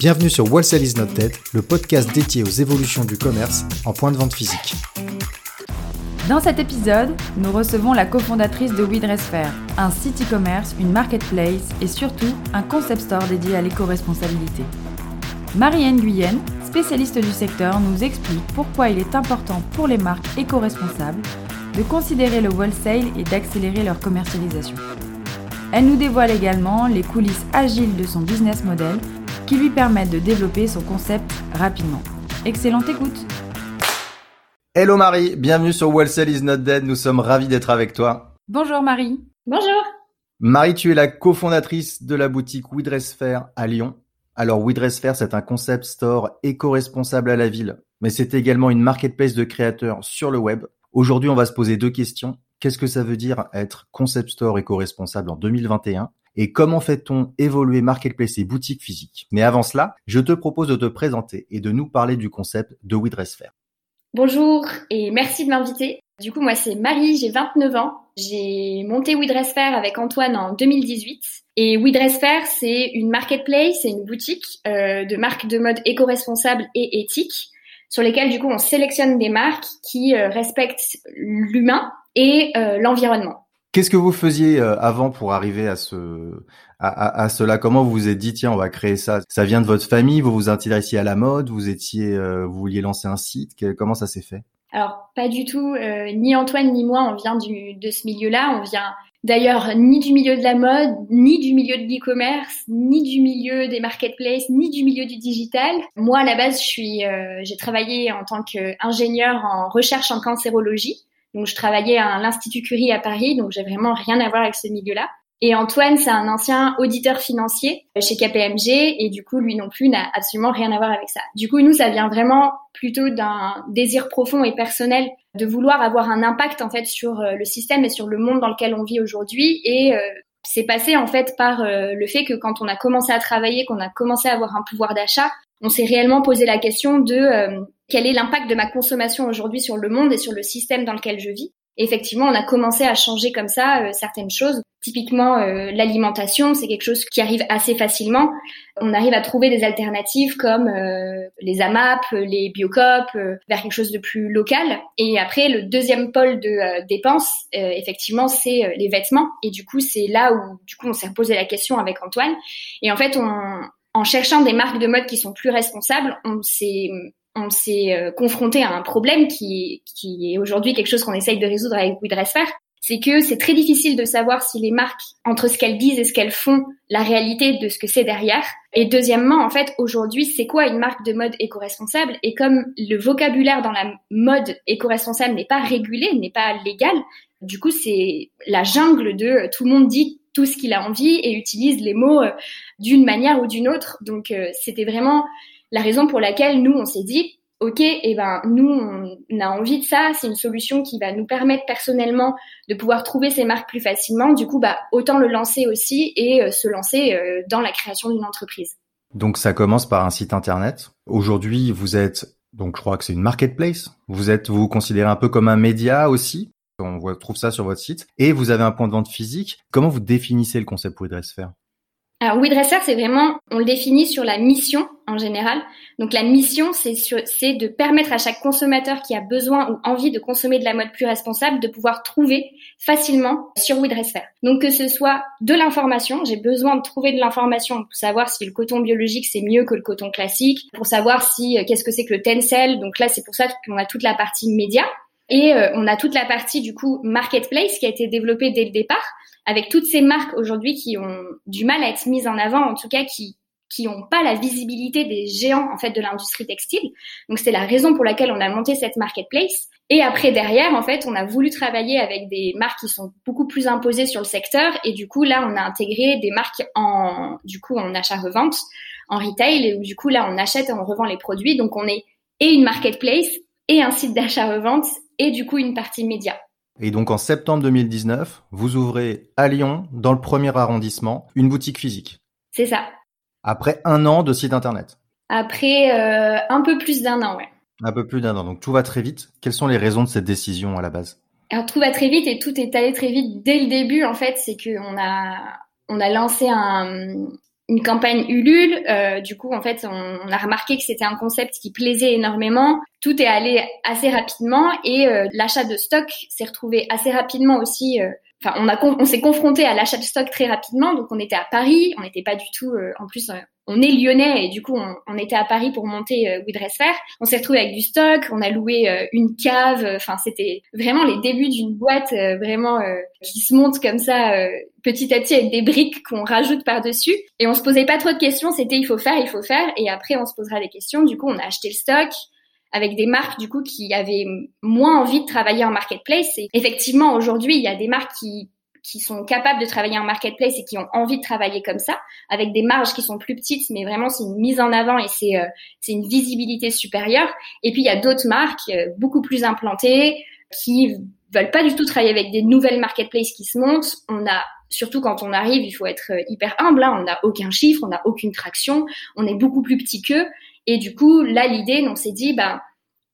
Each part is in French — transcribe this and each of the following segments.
Bienvenue sur Wholesale is not dead, le podcast dédié aux évolutions du commerce en point de vente physique. Dans cet épisode, nous recevons la cofondatrice de WeDressFair, un site e-commerce, une marketplace et surtout un concept store dédié à l'éco-responsabilité. Marianne Guyenne, spécialiste du secteur, nous explique pourquoi il est important pour les marques éco-responsables de considérer le wholesale et d'accélérer leur commercialisation. Elle nous dévoile également les coulisses agiles de son business model qui lui permettent de développer son concept rapidement. Excellente écoute Hello Marie, bienvenue sur Wholesale is not dead, nous sommes ravis d'être avec toi. Bonjour Marie. Bonjour. Marie, tu es la cofondatrice de la boutique WeDressFair à Lyon. Alors WeDressFair, c'est un concept store éco-responsable à la ville, mais c'est également une marketplace de créateurs sur le web. Aujourd'hui, on va se poser deux questions. Qu'est-ce que ça veut dire être concept store éco-responsable en 2021 et comment fait-on évoluer marketplace et boutique physique. Mais avant cela, je te propose de te présenter et de nous parler du concept de WeDressFair. Bonjour et merci de m'inviter. Du coup, moi c'est Marie, j'ai 29 ans. J'ai monté WeDressFair avec Antoine en 2018. Et WeDressFair, c'est une marketplace, c'est une boutique euh, de marques de mode éco-responsable et éthique sur lesquelles du coup on sélectionne des marques qui euh, respectent l'humain et euh, l'environnement. Qu'est-ce que vous faisiez euh, avant pour arriver à ce à, à, cela? Comment vous vous êtes dit tiens on va créer ça Ça vient de votre famille Vous vous intéressiez à la mode Vous étiez euh, vous vouliez lancer un site Comment ça s'est fait? Alors pas du tout. Euh, ni Antoine ni moi on vient du, de ce milieu-là. On vient d'ailleurs ni du milieu de la mode, ni du milieu de l'e-commerce, ni du milieu des marketplaces, ni du milieu du digital. Moi à la base je suis j'ai travaillé en tant qu'ingénieur en recherche en cancérologie. Donc je travaillais à l'Institut Curie à Paris, donc j'ai vraiment rien à voir avec ce milieu-là. Et Antoine, c'est un ancien auditeur financier chez KPMG et du coup, lui non plus n'a absolument rien à voir avec ça. Du coup, nous, ça vient vraiment plutôt d'un désir profond et personnel de vouloir avoir un impact en fait sur euh, le système et sur le monde dans lequel on vit aujourd'hui et euh, c'est passé en fait par euh, le fait que quand on a commencé à travailler, qu'on a commencé à avoir un pouvoir d'achat, on s'est réellement posé la question de quel est l'impact de ma consommation aujourd'hui sur le monde et sur le système dans lequel je vis. Effectivement, on a commencé à changer comme ça euh, certaines choses. Typiquement, euh, l'alimentation, c'est quelque chose qui arrive assez facilement. On arrive à trouver des alternatives comme euh, les AMAP, les Biocop, vers quelque chose de plus local. Et après, le deuxième pôle de dépenses, effectivement, c'est les vêtements. Et du coup, c'est là où du coup on s'est posé la question avec Antoine. Et en fait, on, en cherchant des marques de mode qui sont plus responsables, on s'est on s'est euh, confronté à un problème qui, qui est aujourd'hui quelque chose qu'on essaye de résoudre avec WeDressFair, c'est que c'est très difficile de savoir si les marques, entre ce qu'elles disent et ce qu'elles font, la réalité de ce que c'est derrière. Et deuxièmement, en fait, aujourd'hui, c'est quoi une marque de mode éco-responsable? Et comme le vocabulaire dans la mode éco-responsable n'est pas régulé, n'est pas légal, du coup, c'est la jungle de tout le monde dit tout ce qu'il a envie et utilise les mots euh, d'une manière ou d'une autre. Donc, euh, c'était vraiment la raison pour laquelle nous, on s'est dit, OK, eh ben, nous, on a envie de ça. C'est une solution qui va nous permettre personnellement de pouvoir trouver ces marques plus facilement. Du coup, bah, autant le lancer aussi et euh, se lancer euh, dans la création d'une entreprise. Donc, ça commence par un site internet. Aujourd'hui, vous êtes, donc, je crois que c'est une marketplace. Vous êtes, vous vous considérez un peu comme un média aussi. On trouve ça sur votre site. Et vous avez un point de vente physique. Comment vous définissez le concept pour faire alors WeDresser, c'est vraiment, on le définit sur la mission en général. Donc la mission, c'est de permettre à chaque consommateur qui a besoin ou envie de consommer de la mode plus responsable de pouvoir trouver facilement sur WeDresser. Donc que ce soit de l'information, j'ai besoin de trouver de l'information pour savoir si le coton biologique c'est mieux que le coton classique, pour savoir si euh, qu'est-ce que c'est que le tencel. Donc là, c'est pour ça qu'on a toute la partie média. Et euh, on a toute la partie du coup marketplace qui a été développée dès le départ avec toutes ces marques aujourd'hui qui ont du mal à être mises en avant, en tout cas qui qui n'ont pas la visibilité des géants en fait de l'industrie textile. Donc c'est la raison pour laquelle on a monté cette marketplace. Et après derrière, en fait, on a voulu travailler avec des marques qui sont beaucoup plus imposées sur le secteur. Et du coup là, on a intégré des marques en du coup en achat-revente, en retail. Et du coup là, on achète et on revend les produits. Donc on est et une marketplace et un site d'achat-revente et du coup une partie média. Et donc en septembre 2019, vous ouvrez à Lyon, dans le premier arrondissement, une boutique physique. C'est ça. Après un an de site internet. Après euh, un peu plus d'un an, ouais. Un peu plus d'un an. Donc tout va très vite. Quelles sont les raisons de cette décision à la base? Alors tout va très vite et tout est allé très vite dès le début. En fait, c'est qu'on a on a lancé un, une campagne Ulule. Euh, du coup, en fait, on, a remarqué que c'était un concept qui plaisait énormément. Tout est allé assez rapidement et euh, l'achat de stock s'est retrouvé assez rapidement aussi. Euh, enfin, on a on s'est confronté à l'achat de stock très rapidement. Donc, on était à Paris. On n'était pas du tout. en plus, on est lyonnais et du coup on, était à Paris pour monter euh, Fair. On s'est retrouvé avec du stock, on a loué euh, une cave. Enfin c'était vraiment les débuts d'une boîte euh, vraiment euh, qui se monte comme ça petit à petit avec des briques qu'on rajoute par dessus. Et on se posait pas trop de questions. C'était il faut faire, il faut faire. Et après on se posera des questions. Du coup on a acheté le stock avec des marques du coup qui avaient moins envie de travailler en marketplace. Et effectivement aujourd'hui il y a des marques qui qui sont capables de travailler en marketplace et qui ont envie de travailler comme ça, avec des marges qui sont plus petites, mais vraiment c'est une mise en avant et c'est euh, c'est une visibilité supérieure. Et puis il y a d'autres marques euh, beaucoup plus implantées qui veulent pas du tout travailler avec des nouvelles marketplaces qui se montent. On a surtout quand on arrive, il faut être euh, hyper humble. Hein. On n'a aucun chiffre, on n'a aucune traction, on est beaucoup plus petit qu'eux. Et du coup, là, l'idée, on s'est dit, ben,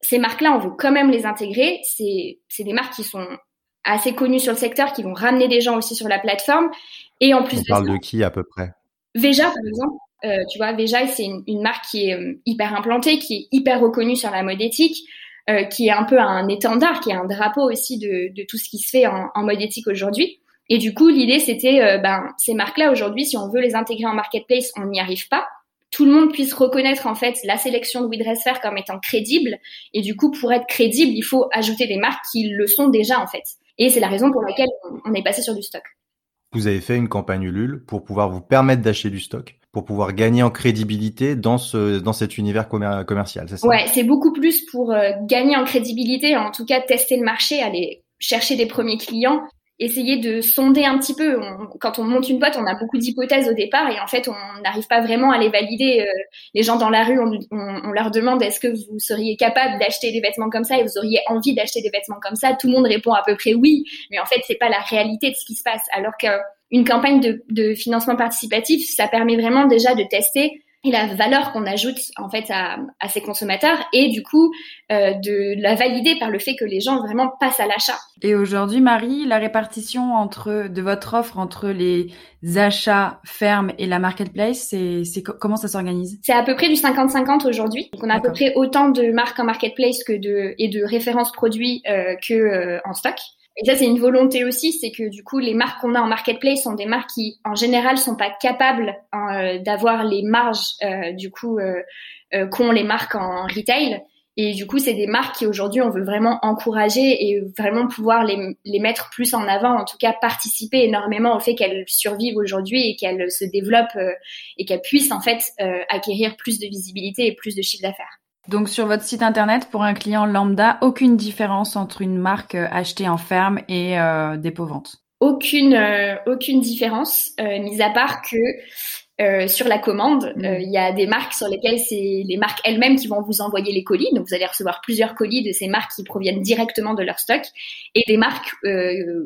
ces marques-là, on veut quand même les intégrer. C'est, c'est des marques qui sont assez connus sur le secteur qui vont ramener des gens aussi sur la plateforme. Et en plus On parle de qui à peu près? Veja, par exemple. Euh, tu vois, Veja, c'est une, marque qui est euh, hyper implantée, qui est hyper reconnue sur la mode éthique, euh, qui est un peu un étendard, qui est un drapeau aussi de, de tout ce qui se fait en, en mode éthique aujourd'hui. Et du coup, l'idée, c'était, euh, ben, ces marques-là, aujourd'hui, si on veut les intégrer en marketplace, on n'y arrive pas. Tout le monde puisse reconnaître, en fait, la sélection de WeDressFair comme étant crédible. Et du coup, pour être crédible, il faut ajouter des marques qui le sont déjà, en fait. Et c'est la raison pour laquelle on est passé sur du stock. Vous avez fait une campagne Ulule pour pouvoir vous permettre d'acheter du stock, pour pouvoir gagner en crédibilité dans ce dans cet univers commercial, c'est ça? Ouais, c'est beaucoup plus pour euh, gagner en crédibilité, en tout cas tester le marché, aller chercher des premiers clients essayer de sonder un petit peu. quand on monte une boîte, on a beaucoup d'hypothèses au départ et en fait, on n'arrive pas vraiment à les valider. Euh, les gens dans la rue, on, on, leur demande est-ce que vous seriez capable d'acheter des vêtements comme ça et vous auriez envie d'acheter des vêtements comme ça? Tout le monde répond à peu près oui, mais en fait, c'est pas la réalité de ce qui se passe. Alors qu'une campagne de, de financement participatif, ça permet vraiment déjà de tester et la valeur qu'on ajoute en fait à, à, ces consommateurs et du coup euh, de la valider par le fait que les gens vraiment passent à l'achat. Et aujourd'hui, Marie, la répartition entre de votre offre entre les achats fermes et la marketplace, c'est, c'est comment ça s'organise? C'est à peu près du 50-50 aujourd'hui. Donc on a à peu près autant de marques en marketplace que de et de références produits euh, que euh, en stock. Et ça, c'est une volonté aussi, c'est que du coup, les marques qu'on a en marketplace sont des marques qui, en général, sont pas capables euh, d'avoir les marges euh, du coup euh, euh, qu'ont les marques en retail. Et du coup, c'est des marques qui aujourd'hui, on veut vraiment encourager et vraiment pouvoir les, les mettre plus en avant, en tout cas participer énormément au fait qu'elles survivent aujourd'hui et qu'elles se développent et qu'elles puissent en fait acquérir plus de visibilité et plus de chiffre d'affaires. Donc sur votre site internet, pour un client lambda, aucune différence entre une marque euh, achetée en ferme et euh, dépôt-vente Aucune, euh, aucune différence, euh, mis à part que sur la commande, mm. il y a des marques sur lesquelles c'est les marques elles-mêmes qui vont vous envoyer les colis. Donc vous allez recevoir plusieurs colis de ces marques qui proviennent directement de leur stock, et des marques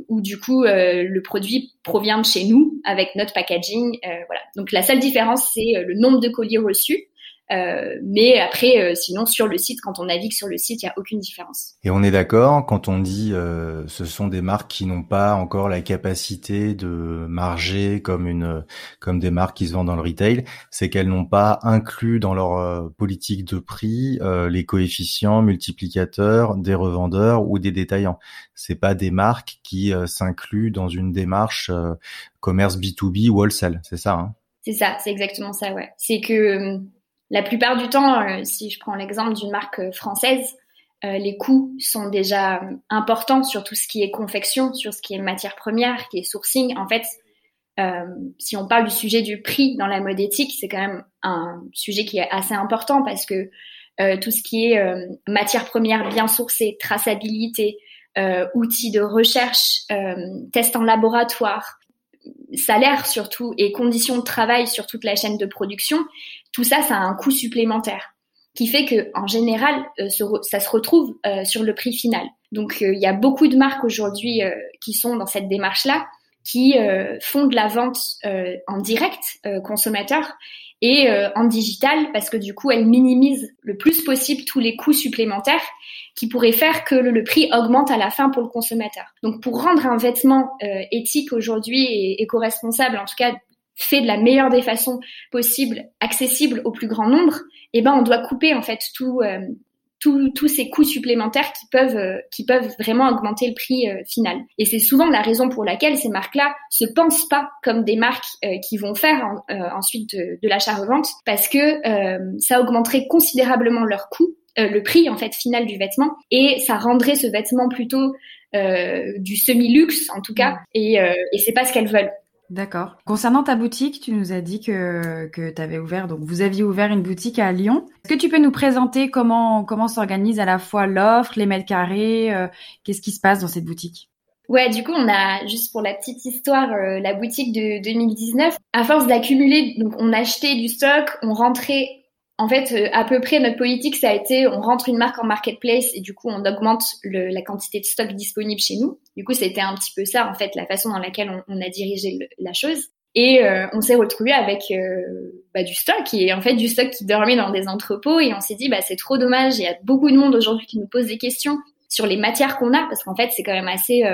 où du coup le produit provient de chez nous avec notre packaging. voilà. Donc la seule différence c'est le nombre de colis reçus. Euh, mais après, euh, sinon sur le site, quand on navigue sur le site, il n'y a aucune différence. Et on est d'accord quand on dit euh, ce sont des marques qui n'ont pas encore la capacité de marger comme une comme des marques qui se vendent dans le retail, c'est qu'elles n'ont pas inclus dans leur politique de prix les coefficients multiplicateurs des revendeurs ou des détaillants. C'est pas des marques qui s'incluent dans une démarche commerce B2B ou wholesale, c'est ça hein? C'est ça, c'est exactement ça, ouais. C'est que la plupart du temps, euh, si je prends l'exemple d'une marque euh, française, euh, les coûts sont déjà importants sur tout ce qui est confection, sur ce qui est matière première, qui est sourcing. En fait, si on parle du sujet du prix dans la mode éthique, c'est quand même un sujet qui est assez important parce que tout ce qui est matière première bien sourcée, traçabilité, outils de recherche, tests en laboratoire, salaire surtout et conditions de travail sur toute la chaîne de production, tout ça, ça a un coût supplémentaire. qui fait que en général, ça se retrouve sur le prix final. Donc il y a beaucoup de marques aujourd'hui qui sont dans cette démarche-là, qui font de la vente en direct consommateur et euh, en digital parce que du coup elle minimise le plus possible tous les coûts supplémentaires qui pourraient faire que le, prix augmente à la fin pour le consommateur. Donc pour rendre un vêtement euh, éthique aujourd'hui et éco-responsable, en tout cas fait de la meilleure des façons possibles, accessible au plus grand nombre, eh ben on doit couper en fait tout euh, tous ces coûts supplémentaires qui peuvent euh, qui peuvent vraiment augmenter le prix euh, final. Et c'est souvent la raison pour laquelle ces marques-là se pensent pas comme des marques euh, qui vont faire ensuite de, de l'achat-revente parce que ça augmenterait considérablement leur coût, le prix en fait final du vêtement et ça rendrait ce vêtement plutôt du semi-luxe en tout cas mmh. et, et c'est pas ce qu'elles veulent. D'accord. Concernant ta boutique, tu nous as dit que, que tu avais ouvert, donc vous aviez ouvert une boutique à Lyon. Est-ce que tu peux nous présenter comment, comment s'organise à la fois l'offre, les mètres carrés, euh, qu'est-ce qui se passe dans cette boutique? Ouais, du coup, on a juste pour la petite histoire euh, la boutique de 2019. À force d'accumuler, donc on achetait du stock, on rentrait en fait, euh, à peu près, notre politique, ça a été, on rentre une marque en marketplace et du coup, on augmente le, la quantité de stock disponible chez nous. Du coup, c'était un petit peu ça, en fait, la façon dans laquelle on, on a dirigé la chose. Et euh, on s'est retrouvé avec euh, bah, du stock et en fait du stock qui dormait dans des entrepôts et on s'est dit bah c'est trop dommage. Il y a beaucoup de monde aujourd'hui qui nous pose des questions sur les matières qu'on a parce qu'en fait c'est quand même assez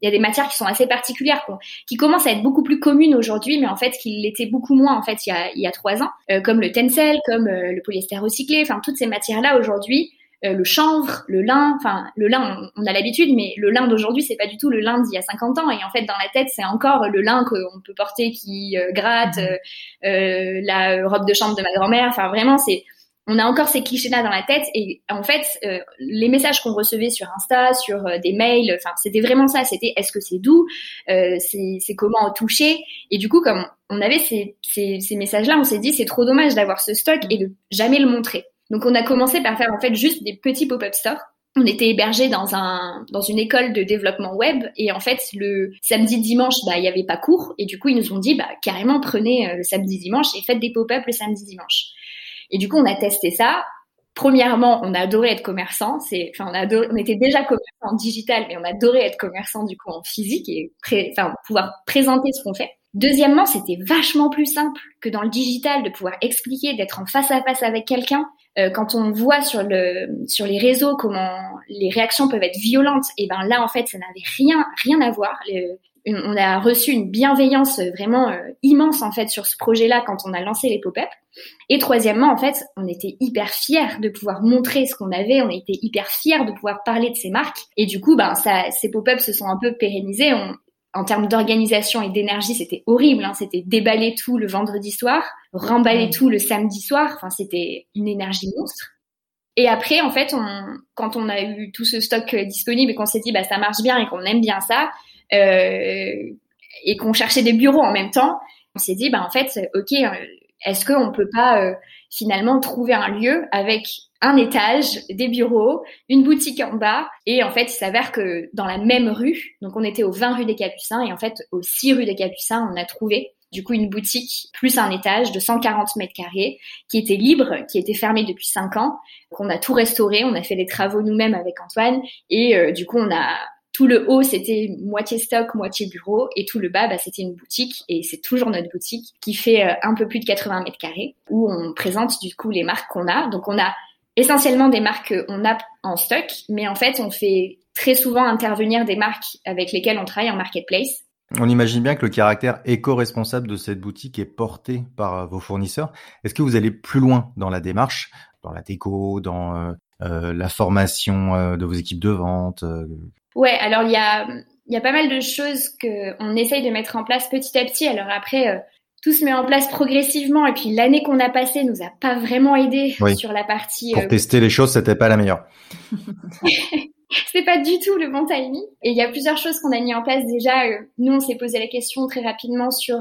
il y a des matières qui sont assez particulières, qui commencent à être beaucoup plus communes aujourd'hui, mais en fait qui l'étaient beaucoup moins en fait il y a, il y a trois ans, euh, comme le tencel, comme euh, le polyester recyclé, enfin toutes ces matières-là aujourd'hui, euh, le chanvre, le lin, enfin le lin on, a l'habitude, mais le lin d'aujourd'hui c'est pas du tout le lin d'il y a 50 ans, et en fait dans la tête c'est encore le lin qu'on peut porter qui gratte, mmh. la robe de chambre de ma grand-mère, enfin vraiment c'est on a encore ces clichés-là dans la tête et en fait, euh, les messages qu'on recevait sur Insta, sur euh, des mails, enfin, c'était vraiment ça. C'était est-ce que c'est doux, euh, c'est comment toucher et du coup, comme on avait ces, messages-là, on s'est dit c'est trop dommage d'avoir ce stock et de jamais le montrer. Donc, on a commencé par faire en fait juste des petits pop-up stores. On était hébergé dans un dans une école de développement web et en fait le samedi dimanche bah il y avait pas cours et du coup ils nous ont dit bah carrément prenez le samedi dimanche et faites des pop-up le samedi dimanche. Et du coup, on a testé ça. Premièrement, on a adoré être commerçant. C'est, enfin, on, on était déjà commerçant en digital, mais on a adoré être commerçant du coup en physique et enfin, pouvoir présenter ce qu'on fait. Deuxièmement, c'était vachement plus simple que dans le digital de pouvoir expliquer, d'être en face à face avec quelqu'un. Euh, quand on voit sur le sur les réseaux comment les réactions peuvent être violentes, et ben là en fait ça n'avait rien rien à voir on a reçu une bienveillance vraiment euh, immense en fait sur ce projet-là quand on a lancé les pop-up. Et troisièmement, en fait, on était hyper fiers de pouvoir montrer ce qu'on avait, on était hyper fiers de pouvoir parler de ces marques. Et du coup, ben, ça, ces pop-up se sont un peu pérennisés. en termes d'organisation et d'énergie, c'était horrible. Hein. C'était déballer tout le vendredi soir, remballer tout le samedi soir. Enfin, c'était une énergie monstre. Et après, en fait, on, quand on a eu tout ce stock disponible et qu'on s'est dit, bah, ça marche bien et qu'on aime bien ça, euh, et qu'on cherchait des bureaux en même temps, on s'est dit, bah en fait, ok, euh, est-ce qu'on peut pas euh, finalement trouver un lieu avec un étage, des bureaux, une boutique en bas, et en fait, il s'avère que dans la même rue, donc on était au 20 rue des Capucins, et en fait, au 6 rue des Capucins, on a trouvé du coup une boutique plus un étage de 140 mètres carrés qui était libre, qui était fermée depuis 5 ans, qu'on a tout restauré, on a fait les travaux nous-mêmes avec Antoine, et du coup, on a tout le haut, c'était moitié stock, moitié bureau, et tout le bas, bah, c'était une boutique, et c'est toujours notre boutique, qui fait euh, un peu plus de 80 mètres carrés, où on présente du coup les marques qu'on a. Donc on a essentiellement des marques qu'on a en stock, mais en fait on fait très souvent intervenir des marques avec lesquelles on travaille en marketplace. On imagine bien que le caractère éco-responsable de cette boutique est porté par euh, vos fournisseurs. Est-ce que vous allez plus loin dans la démarche, dans la déco, dans euh, la formation de vos équipes de vente Ouais, alors il y a, y a pas mal de choses qu'on essaye de mettre en place petit à petit. Alors après, euh, tout se met en place progressivement. Et puis l'année qu'on a passée nous a pas vraiment aidé sur la partie. Pour euh, tester les choses, c'était pas la meilleure. c'est pas du tout le bon timing. Et il y a plusieurs choses qu'on a mis en place déjà. Euh, nous, on s'est posé la question très rapidement sur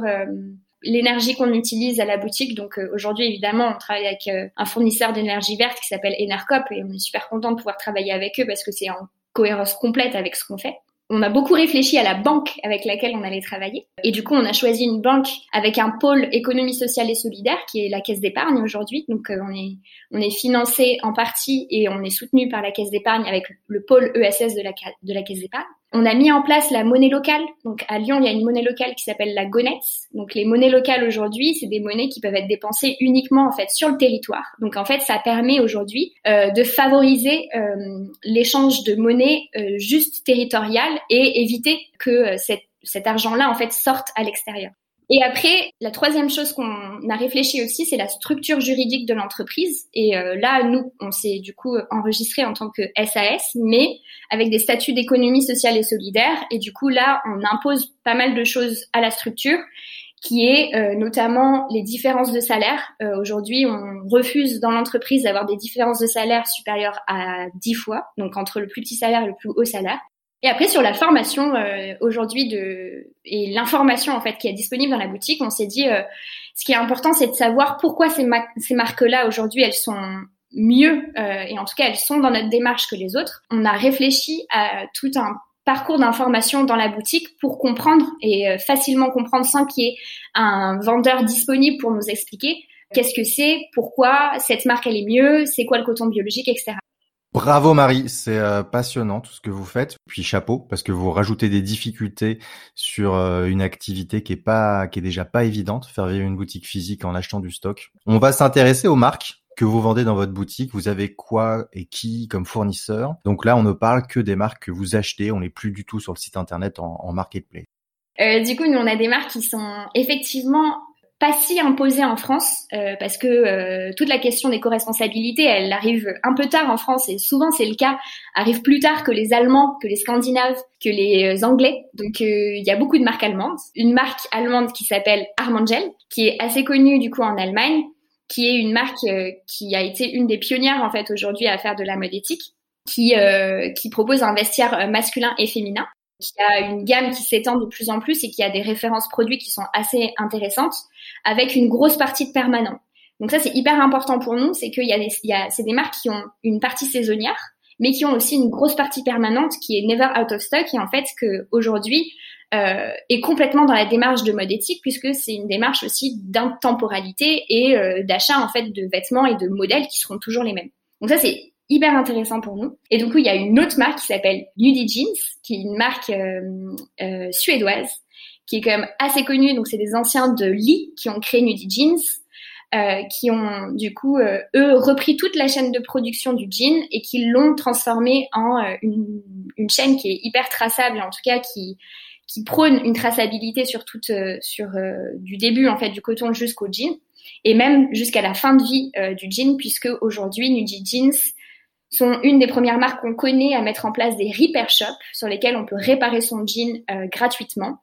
l'énergie qu'on utilise à la boutique. Donc aujourd'hui, évidemment, on travaille avec un fournisseur d'énergie verte qui s'appelle Enercop et on est super content de pouvoir travailler avec eux parce que c'est en cohérence complète avec ce qu'on fait. on a beaucoup réfléchi à la banque avec laquelle on allait travailler. Et du coup, on a choisi une banque avec un pôle économie sociale et solidaire, qui est la Caisse d'épargne aujourd'hui. Donc, euh, on est on est financé en partie et on est soutenu par la Caisse d'épargne avec le pôle ESS de la de la Caisse d'épargne. On a mis en place la monnaie locale. Donc, à Lyon, il y a une monnaie locale qui s'appelle la Gonette. Donc, les monnaies locales aujourd'hui, c'est des monnaies qui peuvent être dépensées uniquement en fait sur le territoire. Donc, en fait, ça permet aujourd'hui euh, de favoriser euh, l'échange de monnaie juste territoriale et éviter que euh, cet argent-là en fait sorte à l'extérieur. Et après, la troisième chose qu'on a réfléchi aussi, c'est la structure juridique de l'entreprise. Et euh, là, nous, on s'est du coup enregistré en tant que SAS, mais avec des statuts d'économie sociale et solidaire. Et du coup, là, on impose pas mal de choses à la structure, qui est euh, notamment les différences de salaire. Aujourd'hui, on refuse dans l'entreprise d'avoir des différences de salaire supérieures à 10 fois, donc entre le plus petit salaire et le plus haut salaire. Et après sur la formation euh, aujourd'hui de et l'information en fait qui est disponible dans la boutique, on s'est dit euh, ce qui est important c'est de savoir pourquoi ces, ces marques-là aujourd'hui elles sont mieux euh, et en tout cas elles sont dans notre démarche que les autres. On a réfléchi à tout un parcours d'information dans la boutique pour comprendre et facilement comprendre sans qu'il y ait un vendeur disponible pour nous expliquer qu'est-ce que c'est, pourquoi cette marque elle est mieux, c'est quoi le coton biologique, etc. Bravo Marie, c'est euh, passionnant tout ce que vous faites. Puis chapeau parce que vous rajoutez des difficultés sur euh, une activité qui est pas, qui est déjà pas évidente, faire vivre une boutique physique en achetant du stock. On va s'intéresser aux marques que vous vendez dans votre boutique. Vous avez quoi et qui comme fournisseur? Donc là, on ne parle que des marques que vous achetez. On n'est plus du tout sur le site internet en, marketplace. Euh, du coup, nous, on a des marques qui sont effectivement pas si imposée en France euh, parce que euh, toute la question d'éco-responsabilité, elle arrive un peu tard en France et souvent c'est le cas, arrive plus tard que les Allemands, que les Scandinaves, que les euh, Anglais. Donc il y a beaucoup de marques allemandes. Une marque allemande qui s'appelle Armangel, qui est assez connue du coup en Allemagne, qui est une marque qui a été une des pionnières en fait aujourd'hui à faire de la mode éthique, qui qui propose un vestiaire masculin et féminin qui a une gamme qui s'étend de plus en plus et qui a des références produits qui sont assez intéressantes, avec une grosse partie de permanent. Donc ça, c'est hyper important pour nous, c'est qu'il y a des, il y a, c'est des marques qui ont une partie saisonnière, mais qui ont aussi une grosse partie permanente qui est never out of stock et en fait que aujourd'hui euh, est complètement dans la démarche de mode éthique puisque c'est une démarche aussi d'intemporalité et euh, d'achat en fait de vêtements et de modèles qui seront toujours les mêmes. Donc ça c'est hyper intéressant pour nous. Et du coup, il y a une autre marque qui s'appelle Nudie Jeans, qui est une marque euh, euh, suédoise, qui est quand même assez connue. Donc, c'est des anciens de Lee qui ont créé Nudie Jeans, euh, qui ont du coup, euh, eux, repris toute la chaîne de production du jean et qui l'ont transformé en euh, une, une, chaîne qui est hyper traçable, en tout cas qui qui prône une traçabilité sur toute, sur du début en fait du coton jusqu'au jean et même jusqu'à la fin de vie du jean puisque aujourd'hui Nudie Jeans sont une des premières marques qu'on connaît à mettre en place des repair shops sur lesquels on peut réparer son jean euh, gratuitement.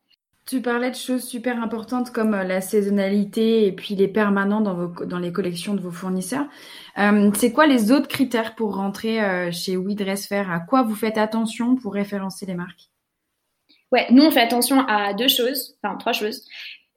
Tu parlais de choses super importantes comme euh, la saisonnalité et puis les permanents dans, vos, dans les collections de vos fournisseurs. Euh, c'est quoi les autres critères pour rentrer euh, chez We Dress Fair À quoi vous faites attention pour référencer les marques? Ouais, nous on fait attention à deux choses, enfin trois choses.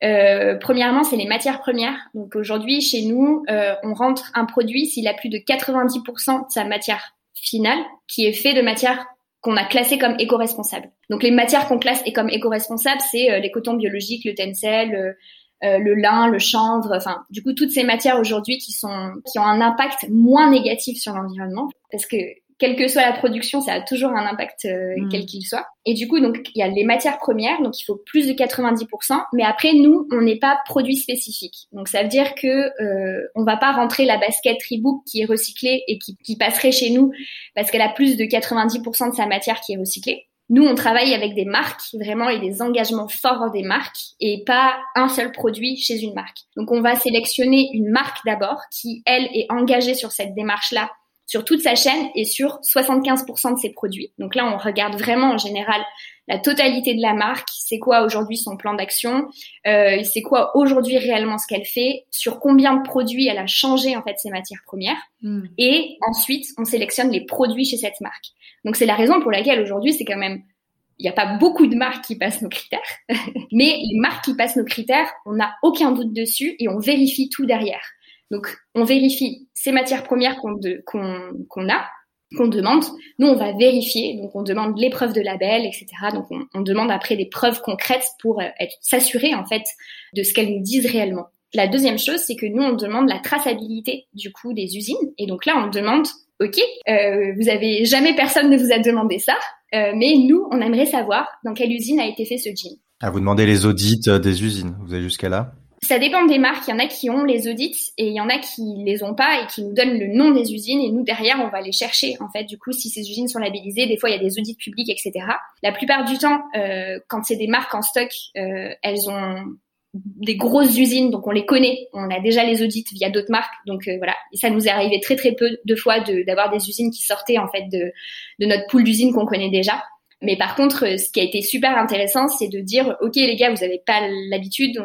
Euh, premièrement, c'est les matières premières. Donc aujourd'hui, chez nous, euh, on rentre un produit s'il a plus de 90% de sa matière finale qui est fait de matières qu'on a classées comme éco-responsables. Donc les matières qu'on classe et comme éco-responsables, c'est euh, les cotons biologiques, le tencel, le lin, le chanvre, enfin du coup toutes ces matières aujourd'hui qui sont qui ont un impact moins négatif sur l'environnement parce que quelle que soit la production, ça a toujours un impact euh, mm. quel qu'il soit. Et du coup, donc il y a les matières premières, donc il faut plus de 90%. Mais après, nous, on n'est pas produit spécifique. Donc ça veut dire que euh, on va pas rentrer la basket Reebok qui est recyclée et qui, qui passerait chez nous parce qu'elle a plus de 90% de sa matière qui est recyclée. Nous, on travaille avec des marques vraiment et des engagements forts des marques et pas un seul produit chez une marque. Donc, on va sélectionner une marque d'abord qui, elle, est engagée sur cette démarche-là sur toute sa chaîne et sur 75% de ses produits. Donc là, on regarde vraiment en général la totalité de la marque, c'est quoi aujourd'hui son plan d'action, euh, c'est quoi aujourd'hui réellement ce qu'elle fait, sur combien de produits elle a changé en fait ses matières premières, hmm. et ensuite on sélectionne les produits chez cette marque. Donc c'est la raison pour laquelle aujourd'hui c'est quand même il n'y a pas beaucoup de marques qui passent nos critères, mais les marques qui passent nos critères, on n'a aucun doute dessus et on vérifie tout derrière. Donc, on vérifie ces matières premières qu'on a, qu'on demande. Nous, on va vérifier, donc on demande les preuves de label, etc. Donc on, demande après des preuves concrètes pour être s'assurer en fait de ce qu'elles nous disent réellement. La deuxième chose, c'est que nous, on demande la traçabilité du coup des usines. Et donc là, on demande, ok, euh, vous avez jamais personne ne vous a demandé ça, euh, mais nous, on aimerait savoir dans quelle usine a été fait ce jean. Ah, vous demandez les audits euh, des usines. Vous avez jusqu'à là? Ça dépend des marques. Il y en a qui ont les audits et il y en a qui les ont pas et qui nous donnent le nom des usines et nous derrière on va les chercher. En fait, du coup, si ces usines sont labellisées, des fois il y a des audits publics, etc. La plupart du temps, euh, quand c'est des marques en stock, euh, elles ont des grosses usines, donc on les connaît, on a déjà les audits via d'autres marques, donc euh, voilà, ça nous est arrivé très très peu de fois d'avoir des usines qui sortaient en fait de, de notre pool d'usines qu'on connaît déjà. Mais par contre, euh, ce qui a été super intéressant, c'est de dire, ok les gars, vous n'avez pas l'habitude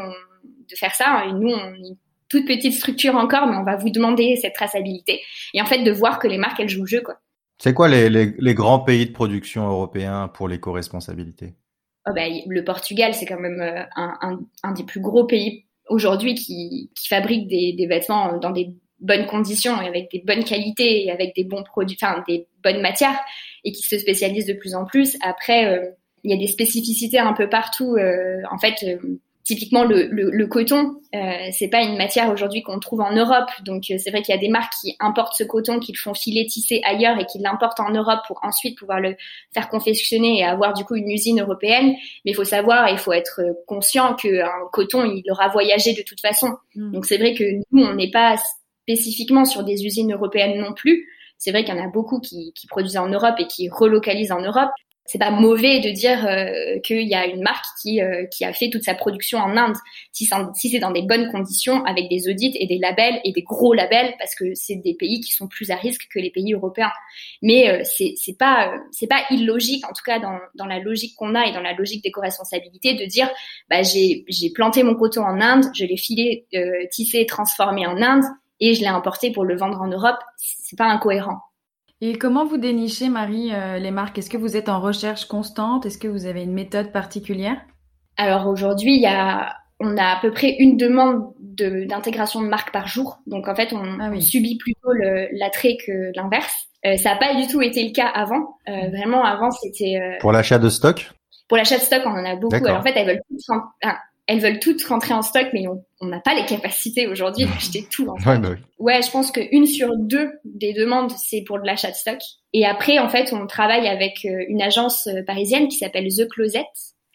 de faire ça, et nous on est une toute petite structure encore, mais on va vous demander cette traçabilité, et en fait de voir que les marques elles jouent le jeu quoi. C'est quoi les, les, les grands pays de production européens pour l'éco-responsabilité? Oh bah, le Portugal, c'est quand même euh, un, un, un, des plus gros pays aujourd'hui qui, qui fabrique des, des, vêtements dans des bonnes conditions et avec des bonnes qualités et avec des bons produits, enfin des bonnes matières et qui se spécialise de plus en plus. Après, euh, il y a des spécificités un peu partout. Euh, en fait, Typiquement, le, le, le coton, euh, c'est pas une matière aujourd'hui qu'on trouve en Europe. Donc, euh, c'est vrai qu'il y a des marques qui importent ce coton, qui le font filer, tisser ailleurs et qui l'importent en Europe pour ensuite pouvoir le faire confectionner et avoir du coup une usine européenne. Mais il faut savoir, il faut être conscient qu'un coton, il aura voyagé de toute façon. Mm. Donc, c'est vrai que nous, on n'est pas spécifiquement sur des usines européennes non plus. C'est vrai qu'il y en a beaucoup qui, qui, produisent en Europe et qui relocalisent en Europe c'est pas mauvais de dire euh, qu'il y a une marque qui, euh, qui a fait toute sa production en Inde, si, c'est dans des bonnes conditions, avec des audits et des labels et des gros labels, parce que c'est des pays qui sont plus à risque que les pays européens. Mais euh, c'est pas euh, pas illogique, en tout cas dans, dans la logique qu'on a et dans la logique d'éco-responsabilité, de dire bah j'ai j'ai planté mon coton en Inde, je l'ai filé, tissé, transformé en Inde et je l'ai importé pour le vendre en Europe. C'est pas incohérent. Et comment vous dénichez, Marie, euh, les marques? Est-ce que vous êtes en recherche constante? Est-ce que vous avez une méthode particulière? Alors aujourd'hui, il y a, on a à peu près une demande d'intégration de, marques par jour. Donc en fait, on, ah subit plutôt l'attrait que l'inverse. Euh, ça n'a pas du tout été le cas avant. Euh, vraiment, avant, c'était... Pour l'achat de stock? Pour l'achat de stock, on en a beaucoup. Alors, en fait, elles veulent toutes elles veulent toutes rentrer en stock, mais on n'a pas les capacités aujourd'hui d'acheter tout. En fait. ouais, bah oui. ouais, je pense qu'une sur deux des demandes, c'est pour de l'achat de stock. Et après, en fait, on travaille avec euh, une agence euh, parisienne qui s'appelle The Closet,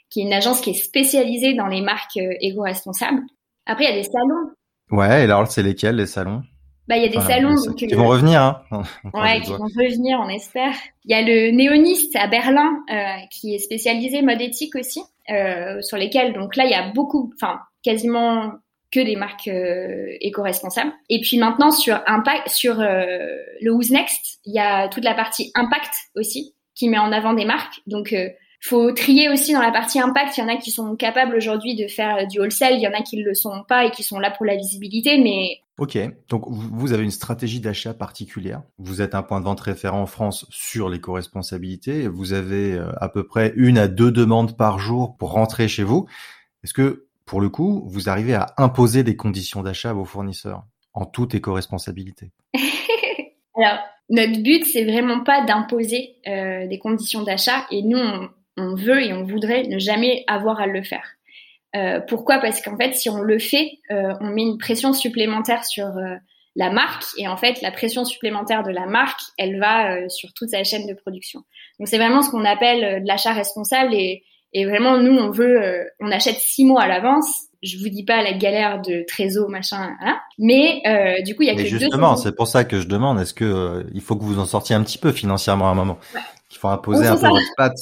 qui est une agence qui est spécialisée dans les marques euh, éco-responsables. Après, il y a des salons. Ouais, et alors, c'est lesquels, les salons? Bah, il y a des salons donc, qui vont revenir. Hein ouais, qui vont revenir, on espère. Il y a le Néoniste à Berlin euh, qui est spécialisé mode éthique aussi, euh, sur lesquels donc là il y a beaucoup, enfin quasiment que des marques euh, éco-responsables. Et puis maintenant sur impact, sur euh, le Who's Next, il y a toute la partie impact aussi qui met en avant des marques. Donc euh, faut trier aussi dans la partie impact. Il y en a qui sont capables aujourd'hui de faire du wholesale, il y en a qui ne le sont pas et qui sont là pour la visibilité, mais Ok, donc vous avez une stratégie d'achat particulière. Vous êtes un point de vente référent en France sur l'éco-responsabilité. Vous avez euh, à peu près une à deux demandes par jour pour rentrer chez vous. Est-ce que, pour le coup, vous arrivez à imposer des conditions d'achat à vos fournisseurs en toute éco-responsabilité? Alors, notre but, c'est vraiment pas d'imposer euh, des conditions d'achat et nous, on veut et on voudrait ne jamais avoir à le faire. Euh, pourquoi? Parce qu'en fait, si on le fait, euh, on met une pression supplémentaire sur euh, la marque et en fait, la pression supplémentaire de la marque, elle va sur toute sa chaîne de production. Donc c'est vraiment ce qu'on appelle de l'achat responsable et, et, vraiment nous, on veut, on achète six mois à l'avance. Je vous dis pas la galère de trésor machin, hein, mais du coup il y a mais que justement, c'est pour ça que je demande. Est-ce que il faut que vous en sortiez un petit peu financièrement à un moment? Ouais. Il faut imposer un peu votre patte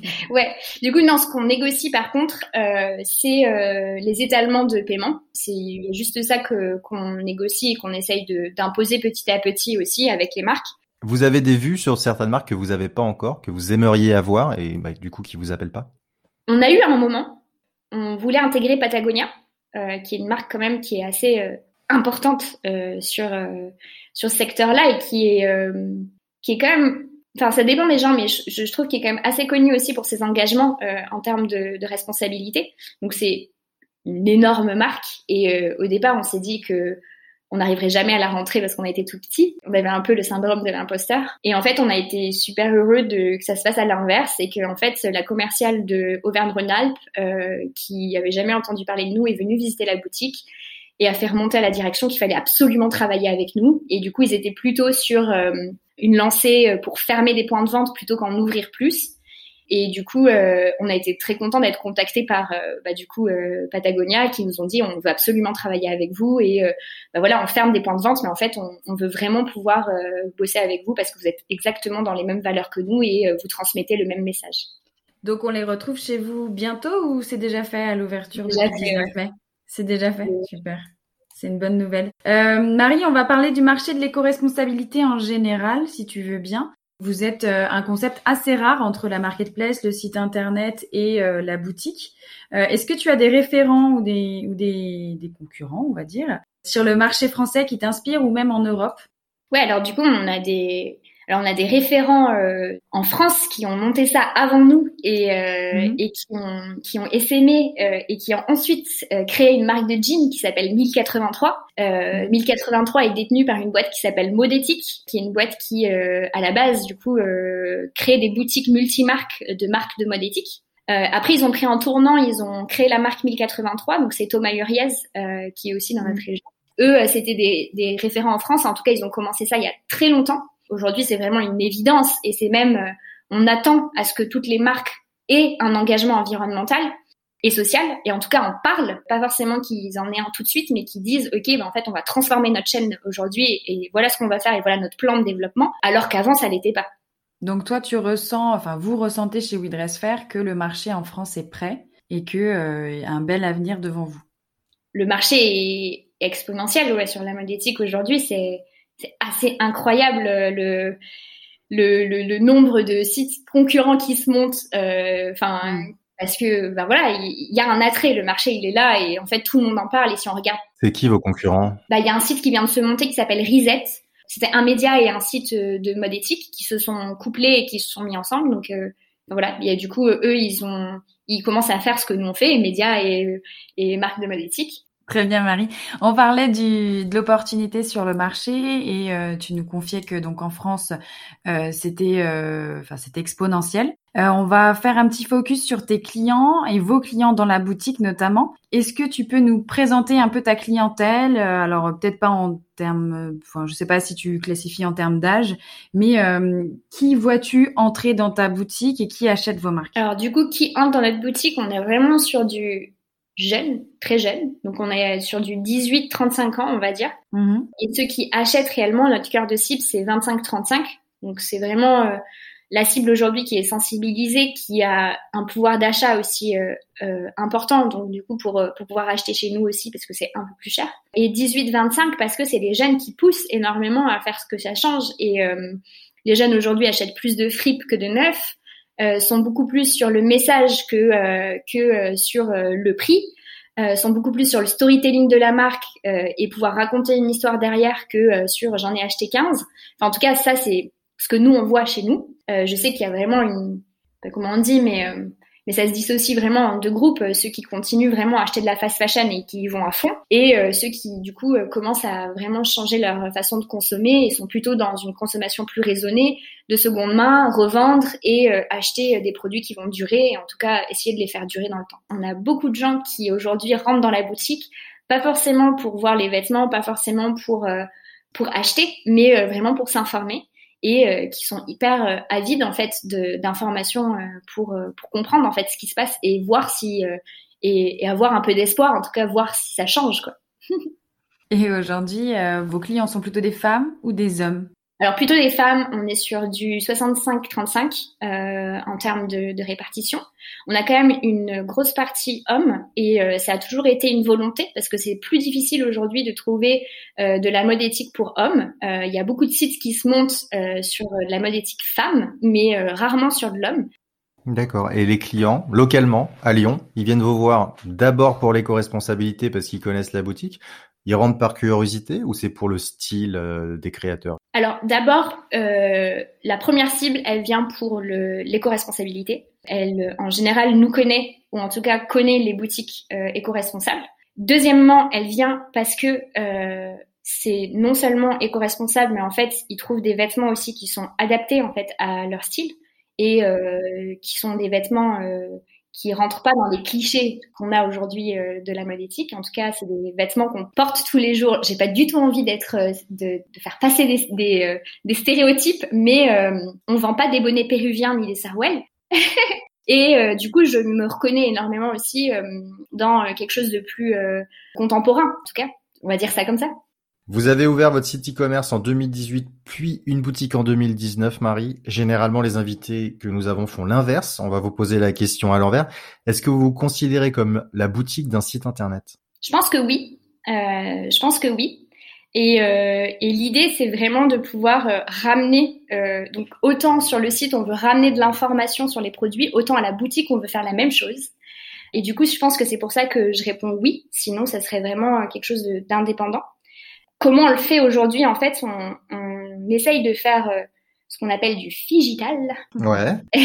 ouais. Du coup, non, ce qu'on négocie par contre, euh, c'est euh, les étalements de paiement. C'est juste ça que qu'on négocie et qu'on essaye d'imposer petit à petit aussi avec les marques. Vous avez des vues sur certaines marques que vous n'avez pas encore, que vous aimeriez avoir et bah, du coup qui vous appellent pas? On a eu un moment, on voulait intégrer Patagonia, euh, qui est une marque quand même qui est assez importante sur sur ce secteur-là et qui est qui est quand même Enfin, ça dépend des gens, mais je, je trouve qu'il est quand même assez connu aussi pour ses engagements euh, en termes de, de, responsabilité. Donc, c'est une énorme marque. Et euh, au départ, on s'est dit que on n'arriverait jamais à la rentrée parce qu'on a été tout petit. On avait un peu le syndrome de l'imposteur. Et en fait, on a été super heureux de que ça se passe à l'inverse et que en fait, la commerciale de Auvergne-Rhône-Alpes, euh, qui avait jamais entendu parler de nous, est venue visiter la boutique et a fait remonter à la direction qu'il fallait absolument travailler avec nous. Et du coup, ils étaient plutôt sur euh, une lancée pour fermer des points de vente plutôt qu'en ouvrir plus. Et du coup, euh, on a été très content d'être contactés par euh, bah, du coup euh, Patagonia qui nous ont dit on veut absolument travailler avec vous et bah, voilà on ferme des points de vente mais en fait on, on veut vraiment pouvoir bosser avec vous parce que vous êtes exactement dans les mêmes valeurs que nous et vous transmettez le même message. Donc on les retrouve chez vous bientôt ou c'est déjà fait à l'ouverture 19 mai C'est déjà fait, super. C'est une bonne nouvelle. Marie, on va parler du marché de l'éco-responsabilité en général, si tu veux bien. Vous êtes euh, un concept assez rare entre la marketplace, le site internet et euh, la boutique. Euh, est-ce que tu as des référents ou des, ou des, des concurrents, on va dire, sur le marché français qui t'inspirent ou même en Europe? Ouais, alors du coup, on a des alors on a des référents euh, en France qui ont monté ça avant nous et, euh, mhm. et qui ont qui ont essaimé euh, et qui ont ensuite créé une marque de jeans qui s'appelle 1083. 1083 est détenue par une boîte qui s'appelle Modétique, qui est une boîte qui à la base du coup crée des boutiques multimarques de marques de mode éthique. après, ils ont pris en tournant, ils ont créé la marque 1083, donc c'est Thomas Uriez qui est aussi dans notre mhm. région. Eux, c'était des, des référents en France. En tout cas, ils ont commencé ça il y a très longtemps. Aujourd'hui, c'est vraiment une évidence et c'est même, euh, on attend à ce que toutes les marques aient un engagement environnemental et social, et en tout cas en parlent, pas forcément qu'ils en aient un tout de suite, mais qu'ils disent, ok, ben en fait, on va transformer notre chaîne aujourd'hui, et voilà ce qu'on va faire, et voilà notre plan de développement, alors qu'avant, ça n'était pas. Donc toi, tu ressens, enfin vous ressentez chez We Fair que le marché en France est prêt et que euh, y a un bel avenir devant vous? Le marché est exponentiel ouais, sur la mode éthique aujourd'hui, c'est c'est assez incroyable euh, le, le, le, nombre de sites concurrents qui se montent. Euh, enfin. Mm. parce que ben voilà, il y, a un attrait, le marché il est là et en fait tout le monde en parle et si on regarde. C'est qui vos concurrents? Bah il y a un site qui vient de se monter qui s'appelle Reset. C'était un média et un site euh, de mode éthique qui se sont couplés et qui se sont mis ensemble. Donc euh, voilà, il y a du coup eux ils ont ils commencent à faire ce que nous on fait, médias et, et marques de mode éthique. Très bien, Marie. On parlait du, de l'opportunité sur le marché et euh, tu nous confiais que donc en France, euh, c'était, euh, enfin, c'était exponentiel. on va faire un petit focus sur tes clients et vos clients dans la boutique notamment. Est-ce que tu peux nous présenter un peu ta clientèle? Alors peut-être pas en termes, enfin, je sais pas si tu classifies en termes d'âge, mais qui vois-tu entrer dans ta boutique et qui achète vos marques? Alors du coup, qui entre dans notre boutique? On est vraiment sur du jeunes, très jeunes. Donc on est sur du 18-35 ans, on va dire. Mm-hmm. Et ceux qui achètent réellement, notre cœur de cible, c'est 25-35. Donc c'est vraiment euh, la cible aujourd'hui qui est sensibilisée, qui a un pouvoir d'achat aussi euh, euh, important. Donc du coup pour, pour pouvoir acheter chez nous aussi parce que c'est un peu plus cher. Et 18-25 parce que c'est les jeunes qui poussent énormément à faire ce que ça change. Et les jeunes aujourd'hui achètent plus de fripes que de neufs. Euh, sont beaucoup plus sur le message que, euh, que euh, sur le prix. sont beaucoup plus sur le storytelling de la marque et pouvoir raconter une histoire derrière que sur j'en ai acheté 15. Enfin, en tout cas, ça c'est ce que nous on voit chez nous. je sais qu'il y a vraiment une, pas comment on dit, mais mais ça se dissocie vraiment en deux groupes, euh, ceux qui continuent vraiment à acheter de la fast fashion et qui y vont à fond, et euh, ceux qui du coup euh, commencent à vraiment changer leur façon de consommer et sont plutôt dans une consommation plus raisonnée, de seconde main, revendre et acheter des produits qui vont durer, et en tout cas essayer de les faire durer dans le temps. On a beaucoup de gens qui aujourd'hui rentrent dans la boutique, pas forcément pour voir les vêtements, pas forcément pour pour acheter, mais vraiment pour s'informer et euh, qui sont hyper euh, avides en fait d'informations euh, pour pour comprendre en fait ce qui se passe et voir si et, avoir un peu d'espoir en tout cas voir si ça change quoi. et aujourd'hui vos clients sont plutôt des femmes ou des hommes? Alors plutôt les femmes, on est sur du 65-35 euh, en termes de, répartition. On a quand même une grosse partie hommes et euh, ça a toujours été une volonté parce que c'est plus difficile aujourd'hui de trouver euh, de la mode éthique pour hommes. Il y a beaucoup de sites qui se montent sur la mode éthique femme, mais rarement sur de l'homme. D'accord. Et les clients, localement, à Lyon, ils viennent vous voir d'abord pour l'éco-responsabilité parce qu'ils connaissent la boutique, ils rentrent par curiosité ou c'est pour le style euh, des créateurs? Alors d'abord, euh, la première cible, elle vient pour l'éco-responsabilité. Elle, en général, nous connaît, ou en tout cas connaît les boutiques euh, éco-responsables. Deuxièmement, elle vient parce que euh, c'est non seulement éco-responsable, mais en fait, ils trouvent des vêtements aussi qui sont adaptés en fait à leur style et euh, qui sont des vêtements euh, qui rentrent pas dans les clichés qu'on a aujourd'hui euh, de la mode éthique. En tout cas, c'est des vêtements qu'on porte tous les jours. J'ai pas du tout envie d'être euh, de, de, faire passer des, des, euh, des stéréotypes, mais on vend pas des bonnets péruviens ni des sarouels. Et du coup, je me reconnais énormément aussi dans quelque chose de plus contemporain, en tout cas. On va dire ça comme ça. Vous avez ouvert votre site e-commerce en 2018, puis une boutique en 2019, Marie. Généralement, les invités que nous avons font l'inverse. On va vous poser la question à l'envers. Est-ce que vous vous considérez comme la boutique d'un site internet? Je pense que oui. Euh, je pense que oui. Et, euh, et l'idée, c'est vraiment de pouvoir euh, ramener, euh, donc autant sur le site, on veut ramener de l'information sur les produits, autant à la boutique, on veut faire la même chose. Et du coup, je pense que c'est pour ça que je réponds oui. Sinon, ça serait vraiment quelque chose d'indépendant comment on le fait aujourd'hui En fait, on, on, essaye de faire euh, ce qu'on appelle du digital. Ouais.